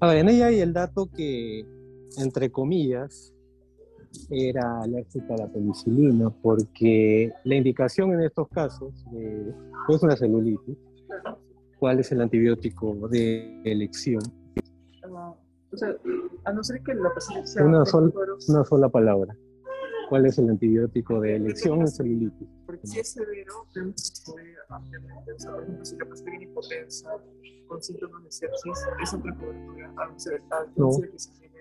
A ver, en ella hay el dato que, entre comillas, era alérgica a la penicilina, porque la indicación en estos casos de, es una celulitis. ¿Cuál es el antibiótico de elección? O sea, a no ser que la paciente sea Una, sol- una sola palabra. ¿Cuál es el antibiótico de elección en celulitis? Porque si es severo, vemos que ampliamente, o sea, por ejemplo, si la paciente viene hipotensa, con síntomas de sepsis, es otra cobertura, a no ser a No. que se tiene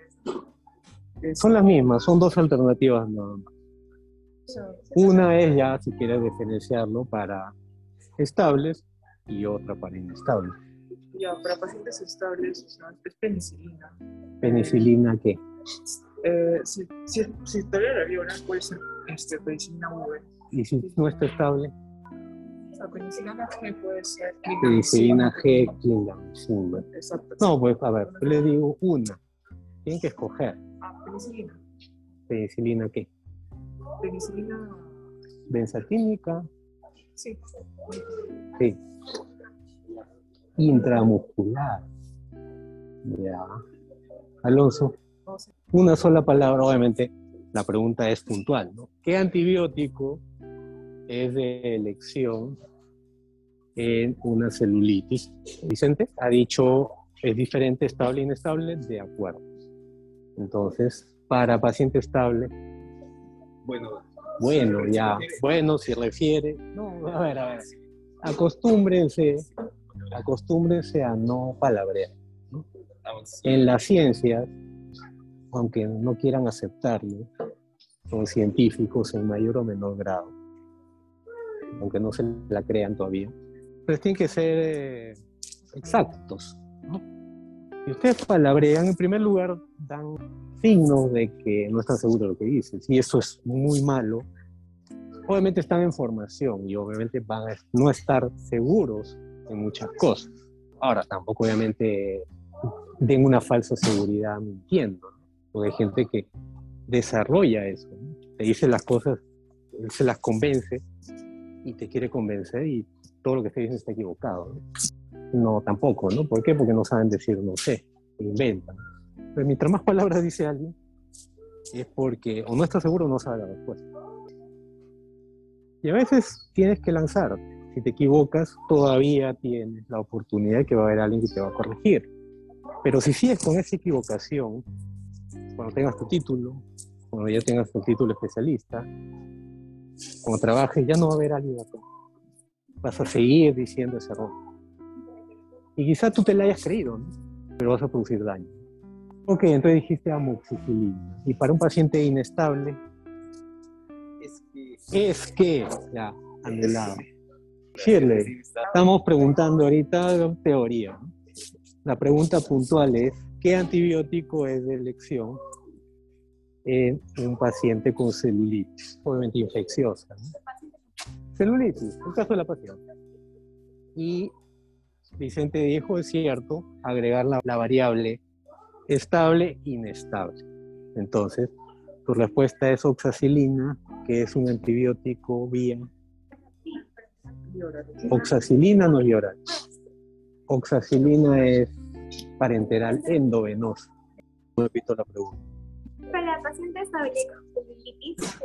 es- Son las mismas, son dos alternativas nada más. Una es ya, si quieres diferenciarlo, para estables y otra para inestables. Ya, para pacientes estables, o sea, es penicilina. ¿Penicilina qué? Eh, si, si, si tolera la viola, puede ser este, penicilina V. Y si no está estable, Penicilina G puede ser. penicilina G, clindamicina. Exacto. No, pues a ver, le digo una. Tienen que escoger. Ah, penicilina. ¿Penicilina qué? Penicilina. ¿Benzatínica? Sí. Sí. Intramuscular. Ya. Alonso, una sola palabra, obviamente la pregunta es puntual, ¿no? ¿Qué antibiótico es de elección en una celulitis? Vicente ha dicho es diferente estable e inestable, de acuerdo. Entonces, para paciente estable, Bueno, bueno, ya, bueno, si refiere, no, a ver, a ver, acostúmbrense, acostúmbrense a no palabrear. En las ciencias, aunque no quieran aceptarlo, son científicos en mayor o menor grado, aunque no se la crean todavía, pero tienen que ser eh, exactos. ¿no? Y ustedes palabrean, en primer lugar, dan signos de que no están seguros de lo que dicen, y eso es muy malo. Obviamente están en formación y obviamente van a no estar seguros en muchas cosas. Ahora, tampoco obviamente den una falsa seguridad mintiendo, ¿no? porque hay gente que desarrolla eso, ¿no? te dice las cosas, se las convence y te quiere convencer y todo lo que te dice está equivocado. ¿no? no, tampoco, ¿no? ¿Por qué? Porque no saben decir no sé, inventan. Pero mientras más palabras dice alguien, es porque o no está seguro o no sabe la respuesta. Y a veces tienes que lanzar. Si te equivocas, todavía tienes la oportunidad de que va a haber alguien que te va a corregir. Pero si sigues con esa equivocación, cuando tengas tu título, cuando ya tengas tu título especialista, cuando trabajes, ya no va a haber acá. Vas a seguir diciendo ese error. Y quizá tú te la hayas creído, ¿no? pero vas a producir daño. Ok, entonces dijiste amoxicilina. Y para un paciente inestable, Es que. es que, ya, anulado. Shirley, estamos preguntando ahorita teoría. La pregunta puntual es, ¿qué antibiótico es de elección en un paciente con celulitis? Obviamente infecciosa. ¿no? Celulitis, el caso de la paciente. Y Vicente dijo, es cierto, agregar la, variable estable, inestable. Entonces, tu respuesta es oxacilina, que es un antibiótico vía Oxacilina no es oral. Oxacilina es parenteral endovenosa. Repito la pregunta. Para la paciente estable con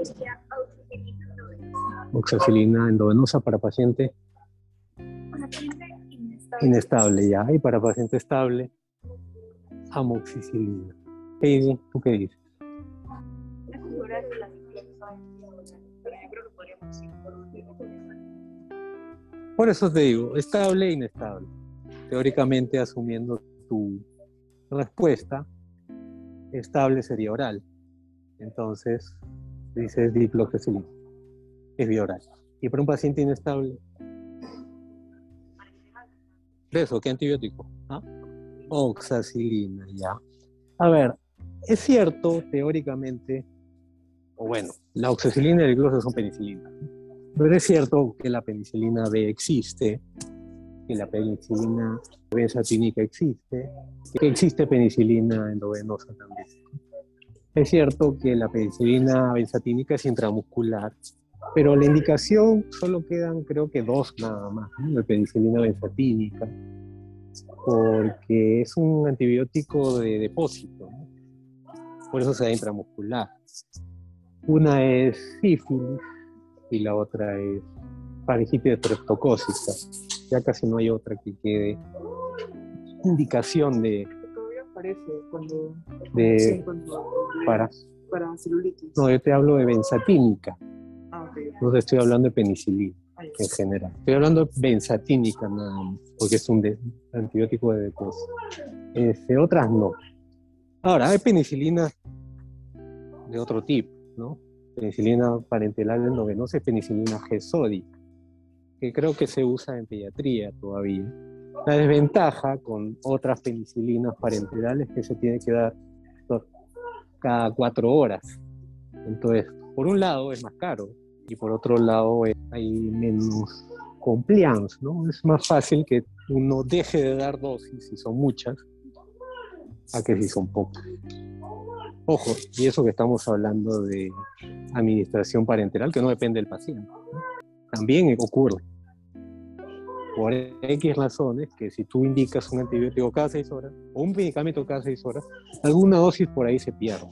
sería oxigenia endovenosa. Oxacilina endovenosa para paciente inestable. inestable ya. Y para paciente estable, amoxicilina. Heidi, ¿tú qué dices? La figura de la. Pero yo creo que podríamos ir por esa. Por eso te digo, estable e inestable. Teóricamente, asumiendo tu respuesta, estable sería oral. Entonces, dices diclofenac, es bioral. Y para un paciente inestable, ¿de eso? ¿Qué antibiótico? ¿Ah? Oxacilina, ya. A ver, es cierto, teóricamente, o bueno, la oxacilina y el glose son penicilinas. ¿no? Pero es cierto que la penicilina B existe, que la penicilina benzatínica existe, que existe penicilina endovenosa también. Es cierto que la penicilina benzatínica es intramuscular, pero la indicación solo quedan creo que dos nada más, ¿no? de penicilina benzatínica. porque es un antibiótico de depósito, por eso se da intramuscular. Una es sífilis y la otra es faringitis estreptocócica. Ya casi no hay otra que quede indicación de, Todavía aparece cuando, de sí, cuando para. para celulitis. No, yo te hablo de benzatínica, Ah, no te estoy hablando de penicilina Ah, en general. Estoy hablando de benzatínica nada más, porque es un de- antibiótico de depósito. Este, otras no. Ahora, hay penicilina de otro tipo, ¿no? Penicilina parenteral endovenosa y penicilina G-sódica, que creo que se usa en pediatría todavía. La desventaja con otras penicilinas parenterales es que se tiene que dar cada cuatro horas. Entonces, por un lado es más caro y por otro lado eh, hay menos compliance, ¿no? Es más fácil que uno deje de dar dosis si son muchas a que si son pocas. Ojo, y eso que estamos hablando de administración parenteral que no depende del paciente. ¿no? También ocurre. Por X razones, que si tú indicas un antibiótico cada seis horas o un medicamento cada seis horas, alguna dosis por ahí se pierde.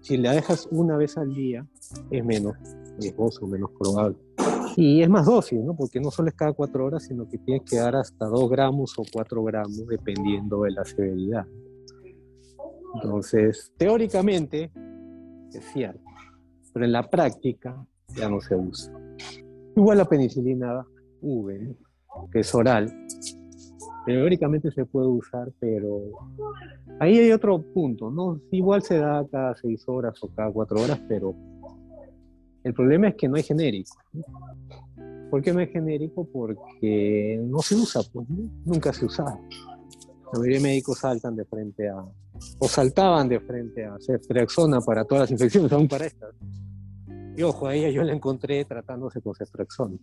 Si la dejas una vez al día, es menos riesgoso, menos probable. Y es más dosis, ¿no? Porque no solo es cada cuatro horas, sino que tienes que dar hasta dos gramos o cuatro gramos, dependiendo de la severidad. Entonces, teóricamente, es cierto, pero en la práctica ya no se usa. Igual la penicilina V, que es oral, teóricamente se puede usar, pero ahí hay otro punto, ¿no? Igual se da cada seis horas o cada cuatro horas, pero el problema es que no hay genérico. ¿Por qué no hay genérico? Porque no se usa, pues, ¿no? nunca se usaba. La mayoría de médicos saltan de frente a, o saltaban de frente a ceftriaxona para todas las infecciones, aún para estas. Y ojo, a ella yo la encontré tratándose con ceftriaxona.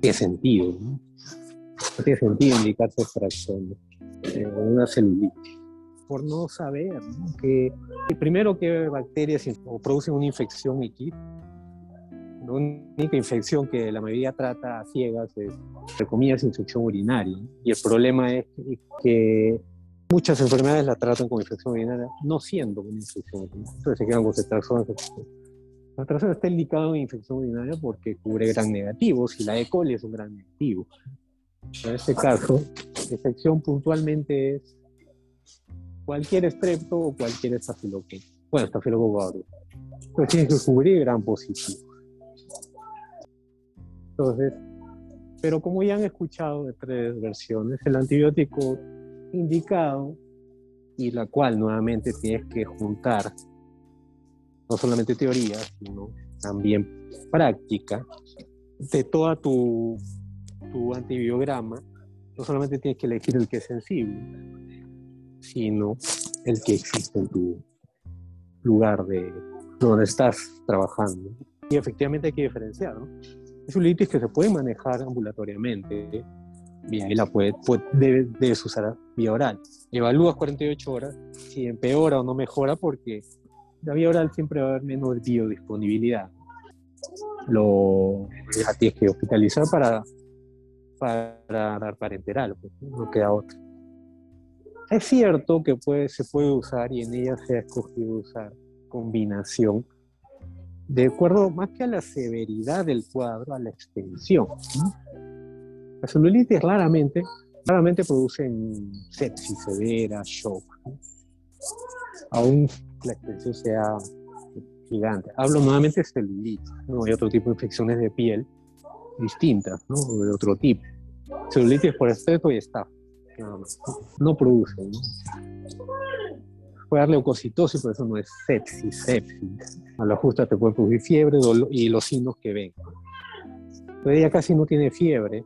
Tiene sentido, ¿no? No tiene sentido indicar ceftriaxona en una celulitis. Por no saber, ¿no? Que, primero que bacterias o producen una infección X. La única infección que la mayoría trata a ciegas es, entre comillas, infección urinaria. Y el problema es que- muchas enfermedades la tratan como infección urinaria, no siendo una infección urinaria. Entonces se quedan con. La ceftriaxona está indicado en infección urinaria porque cubre gran negativos y la E. coli es un gran negativo. En este caso, la infección puntualmente es cualquier estrepto o cualquier estafilococo. Bueno, estafilococo aureus. Pues tiene que cubrir gran positivo. Entonces, pero como ya han escuchado de tres versiones, el antibiótico indicado y la cual nuevamente tienes que juntar no solamente teoría, sino también práctica de toda tu, tu antibiograma, no solamente tienes que elegir el que es sensible, sino el que existe en tu lugar de donde estás trabajando. Y efectivamente hay que diferenciar, ¿no? Es una litis que se puede manejar ambulatoriamente, y ahí la puede, puede- debe- debes usar vía oral. Evalúas 48 horas si empeora o no mejora, porque vía oral siempre va a haber menos biodisponibilidad. Lo ya tienes que hospitalizar para, para dar parenteral, pues, ¿no? queda otra. Es cierto que puede, se puede usar y en ella se ha escogido usar combinación de acuerdo más que a la severidad del cuadro, a la extensión. ¿no? La celulitis raramente, raramente producen sepsis severa, shock, ¿no? aún la extensión sea gigante. Hablo nuevamente de celulitis, ¿no? hay otro tipo de infecciones de piel distintas, ¿no? De otro tipo. Celulitis por estreto y estafa, nada más. No producen, ¿no? Puede dar leucocitosis, pero eso no es sepsis, sepsis. A la justa te puede producir fiebre dolor, y los signos que ven. Pero ella casi no tiene fiebre,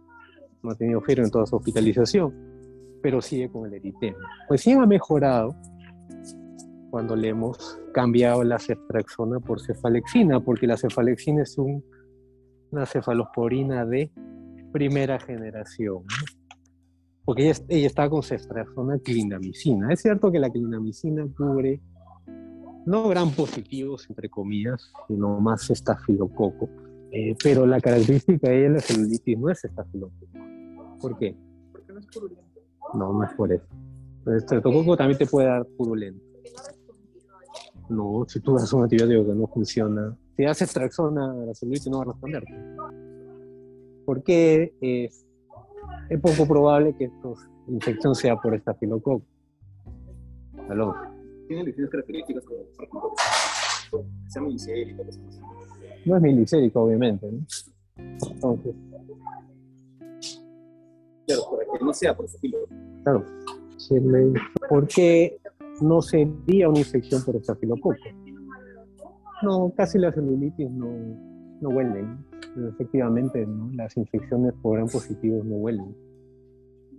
no ha tenido fiebre en toda su hospitalización, pero sigue con el eritema. Pues sí ha mejorado cuando le hemos cambiado la ceftriaxona por cefalexina, porque la cefalexina es un- una cefalosporina de primera generación. ¿no? Porque ella, ella está con ceftriaxona clindamicina. Es cierto que la clindamicina cubre no gran positivos, entre comillas, sino más estafilococo. Eh, pero la característica de ella, la celulitis, no es estafilococo. ¿Por qué? ¿Por qué no es purulento. No, no es por eso. El estreptococo también te puede dar purulento. No, si tú das un antibiótico que no funciona, si haces traxona a la celulitis no va a responderte. Porque es, es poco probable que esta infección sea por estafilococo. Aló. Tiene distintas características como, que sea así. No es milicérico, obviamente. ¿no? Entonces, Claro, para que no sea por estilo. claro. Shirley, ¿Por qué no sería una infección por estafilococo? No, casi las celulitis no, no huelen. Efectivamente, ¿no? las infecciones por gran positivos no huelen.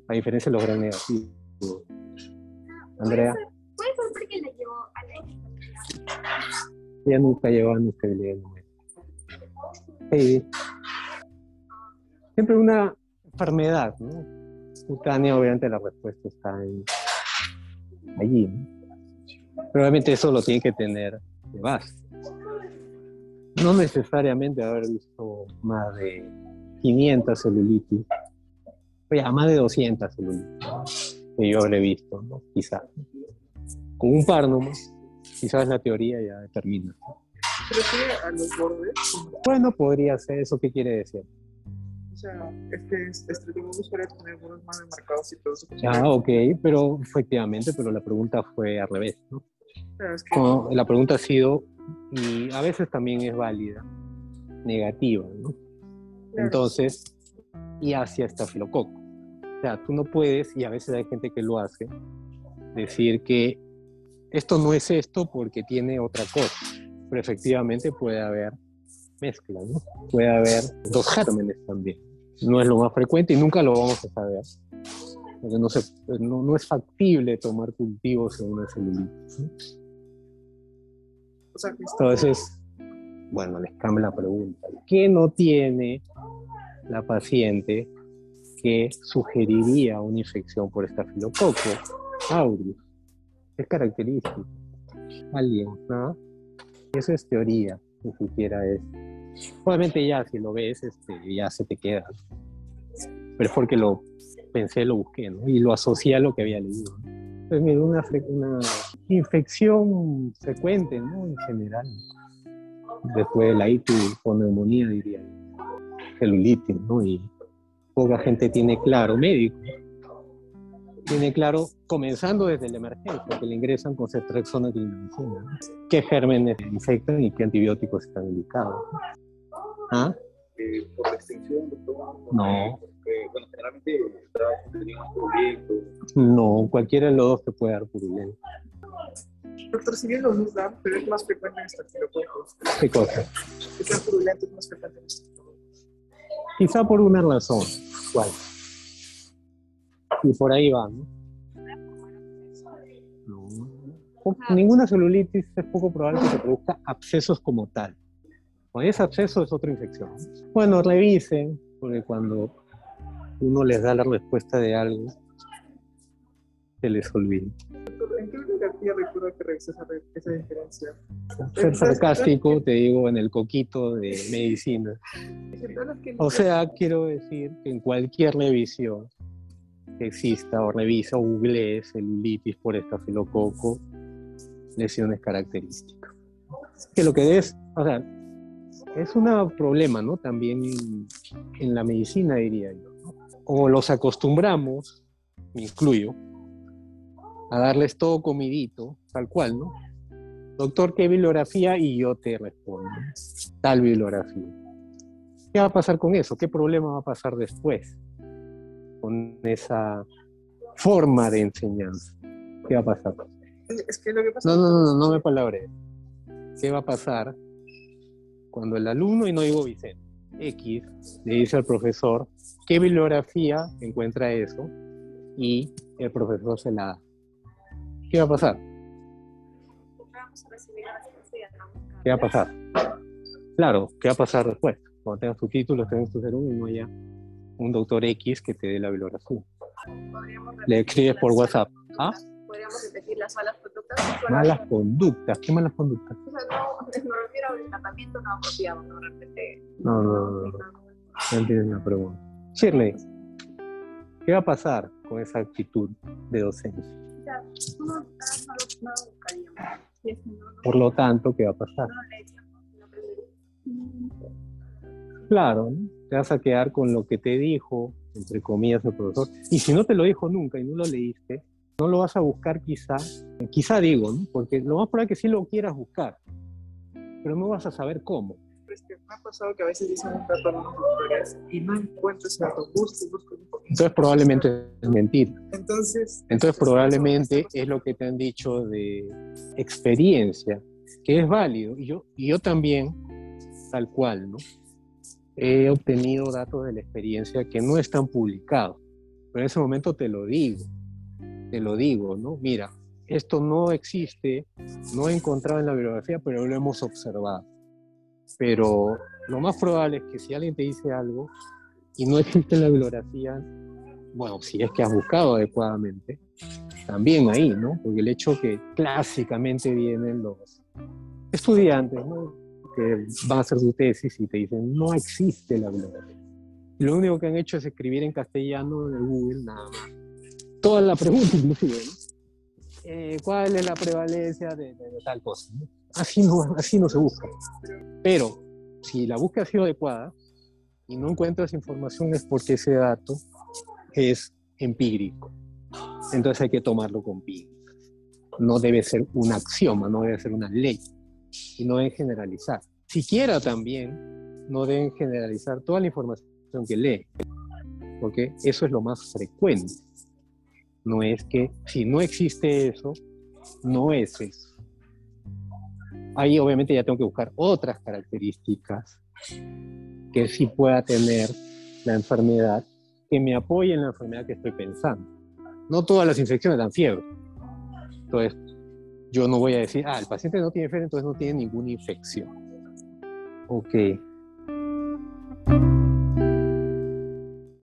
A diferencia de los gran negativos. Andrea, Puede ser porque le llevó a la ella nunca inestabilidad numérica. Heidi. Siempre una enfermedad, ¿no? Cutánea, obviamente la respuesta está en- allí. ¿no? Pero obviamente eso lo tiene que tener de base. No necesariamente haber visto más de 500 celulitis, o ya más de 200 celulitis que yo habré visto, ¿no? quizás. Con un par nomás, quizás la teoría ya determina. Se refiere a los bordes. Bueno, podría ser eso. ¿Qué quiere decir? O sea, es que estreptococcus suele tener bordes más demarcados y todo eso. Ah, ok, pero efectivamente, pero la pregunta fue al revés, ¿no? Claro, es que Como la pregunta ha sido, y a veces también es válida, negativa, ¿no? Claro. Entonces, y hacia estafilococo. O sea, tú no puedes, y a veces hay gente que lo hace, decir que esto no es esto porque tiene otra cosa. Pero efectivamente puede haber mezcla, ¿no? Puede haber dos gérmenes también. No es lo más frecuente y nunca lo vamos a saber. Porque no, se, no, no es factible tomar cultivos en una celulitis. que Entonces, bueno, les cambio la pregunta. ¿Qué no tiene la paciente que sugeriría una infección por estafilococo aureus? Es característico. Alguien, ¿no? Eso es teoría, ni siquiera es. Obviamente ya, si lo ves, este, ya se te queda. Pero es porque lo pensé, lo busqué, ¿no? Y lo asocié a lo que había leído. Pues mira, una, una infección frecuente, ¿no? En general. Después de la ITU o neumonía, diría. Celulitis, ¿no? Y poca gente tiene claro, médico, tiene claro, comenzando desde la emergencia, que le ingresan con ceftriaxona y clindamicina, ¿no? ¿Qué gérmenes infectan y qué antibióticos están indicados? ¿Ah? Eh, por la extensión, doctor. No. Porque, bueno, generalmente está contenido más purulento. No, cualquiera de los dos te puede dar purulento. Doctor, si bien los dos dan, pero es más frecuente en estafilococos. ¿Qué cosa? Que sean purulentos es más frecuente en estafilococos. Quizá por una razón. ¿Cuál? Y por ahí va, ¿no? No. Ninguna celulitis es poco probable que se produzca abscesos como tal. Cuando es absceso es otra infección. Bueno, revisen, porque cuando uno les da la respuesta de algo, se les olvida. Doctor, ¿En qué bibliografía recuerda que revisé esa, re- esa diferencia? Ser sarcástico, te digo, en el coquito de medicina. O sea, quiero decir que en cualquier revisión que exista o revisa o googlee celulitis por estafilococo, lesiones características. Que lo que es, o sea, es un problema, ¿no? También en, la medicina, diría yo. ¿no? O los acostumbramos, me incluyo, a darles todo comidito, tal cual, ¿no? Doctor, ¿qué bibliografía? Y yo te respondo, tal bibliografía. ¿Qué va a pasar con eso? ¿Qué problema va a pasar después con esa forma de enseñanza? ¿Qué va a pasar? Es que lo que pasa No, no, no, no, no me palabres. ¿Qué va a pasar cuando el alumno, y no digo Vicente, X, le dice al profesor qué bibliografía encuentra eso y el profesor se la da? ¿Qué va a pasar? Vamos a recibir la respuesta y andamos ¿Qué va a pasar? Claro, ¿qué va a pasar después? Cuando tengas tu título, tengas tu cerebro y no haya un doctor X que te dé la bibliografía. Le escribes por WhatsApp. ¿Ah? Podríamos repetir las malas conductas. Malas conductas. ¿Qué malas conductas? O sea, no, me refiero al tratamiento no apropiado, no. No, no, no, no. Entiendes la pregunta. Shirley, ¿Qué va a pasar con esa actitud de docencia? Por lo tanto, ¿qué va a pasar? Claro, ¿no? Te vas a quedar con lo que te dijo, entre comillas, el profesor. Y si no te lo dijo nunca y no lo leíste, no lo vas a buscar quizá, quizá digo, ¿no? porque lo más probable es que sí lo quieras buscar, pero no vas a saber cómo. Pero es que me ha pasado que a veces dicen un dato en unos tutoriales y no encuentro ese dato. Busco, busco, busco. Entonces probablemente es mentira. Entonces, Entonces probablemente es lo que te han dicho de experiencia, que es válido. Y yo, y yo también, tal cual, ¿no? He obtenido datos de la experiencia que no están publicados. Pero en ese momento te lo digo, te lo digo, ¿no? Mira, esto no existe, no he encontrado en la bibliografía, pero lo hemos observado. Pero lo más probable es que si alguien te dice algo y no existe en la bibliografía, bueno, si es que has buscado adecuadamente, también ahí, ¿no? Porque el hecho que clásicamente vienen los estudiantes, ¿no? Que van a hacer su tesis y te dicen, no existe la. Y lo único que han hecho es escribir en castellano el Google, nada más. Toda la pregunta, inclusive. Eh, ¿Cuál es la prevalencia de, de- de tal cosa? Así, no, así no se busca. Pero si la búsqueda ha sido adecuada y no encuentras información es porque ese dato es empírico. Entonces hay que tomarlo con pinzas. No debe ser un axioma, no debe ser una ley. Y no deben generalizar. Siquiera también no deben generalizar toda la información que lee. Porque eso es lo más frecuente. No es que si no existe eso, no es eso. Ahí obviamente ya tengo que buscar otras características que sí pueda tener la enfermedad que me apoye en la enfermedad que estoy pensando. No todas las infecciones dan fiebre. Entonces, yo no voy a decir, ah, el paciente no tiene fiebre, entonces no tiene ninguna infección. Ok,